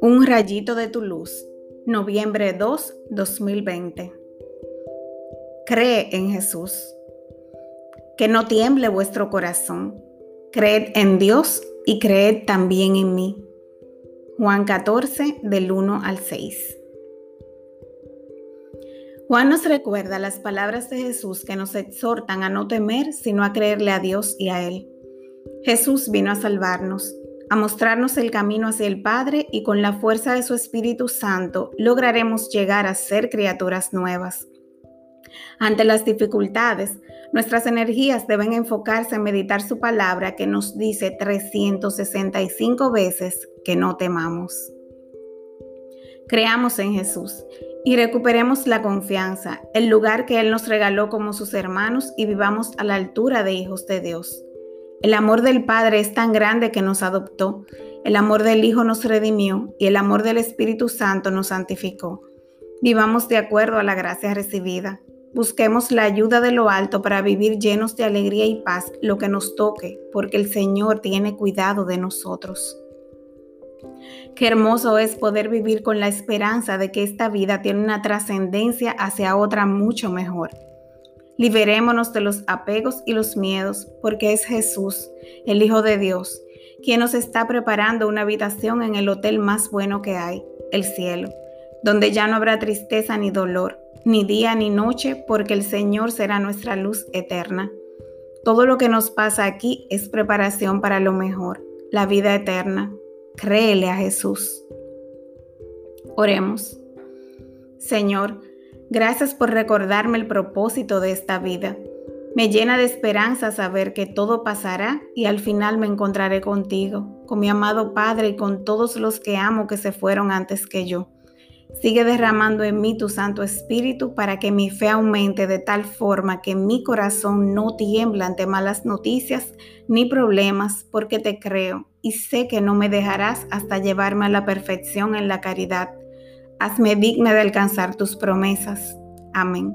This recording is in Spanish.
Un rayito de tu luz, noviembre 2, 2020. Cree en Jesús. Que no tiemble vuestro corazón. Creed en Dios y creed también en mí. Juan 14, del 1 al 6. Juan nos recuerda las palabras de Jesús que nos exhortan a no temer, sino a creerle a Dios y a Él. Jesús vino a salvarnos a mostrarnos el camino hacia el Padre y con la fuerza de su Espíritu Santo lograremos llegar a ser criaturas nuevas. Ante las dificultades, nuestras energías deben enfocarse en meditar su palabra que nos dice 365 veces que no temamos. Creamos en Jesús y recuperemos la confianza, el lugar que Él nos regaló como sus hermanos y vivamos a la altura de hijos de Dios. El amor del Padre es tan grande que nos adoptó, el amor del Hijo nos redimió y el amor del Espíritu Santo nos santificó. Vivamos de acuerdo a la gracia recibida. Busquemos la ayuda de lo alto para vivir llenos de alegría y paz lo que nos toque, porque el Señor tiene cuidado de nosotros. Qué hermoso es poder vivir con la esperanza de que esta vida tiene una trascendencia hacia otra mucho mejor. Liberémonos de los apegos y los miedos, porque es Jesús, el Hijo de Dios, quien nos está preparando una habitación en el hotel más bueno que hay, el cielo, donde ya no habrá tristeza ni dolor, ni día ni noche, porque el Señor será nuestra luz eterna. Todo lo que nos pasa aquí es preparación para lo mejor, la vida eterna. Créele a Jesús. Oremos. Señor, Gracias por recordarme el propósito de esta vida. Me llena de esperanza saber que todo pasará y al final me encontraré contigo, con mi amado Padre y con todos los que amo que se fueron antes que yo. Sigue derramando en mí tu Santo Espíritu para que mi fe aumente de tal forma que mi corazón no tiembla ante malas noticias ni problemas, porque te creo y sé que no me dejarás hasta llevarme a la perfección en la caridad Hazme digna de alcanzar tus promesas. Amén.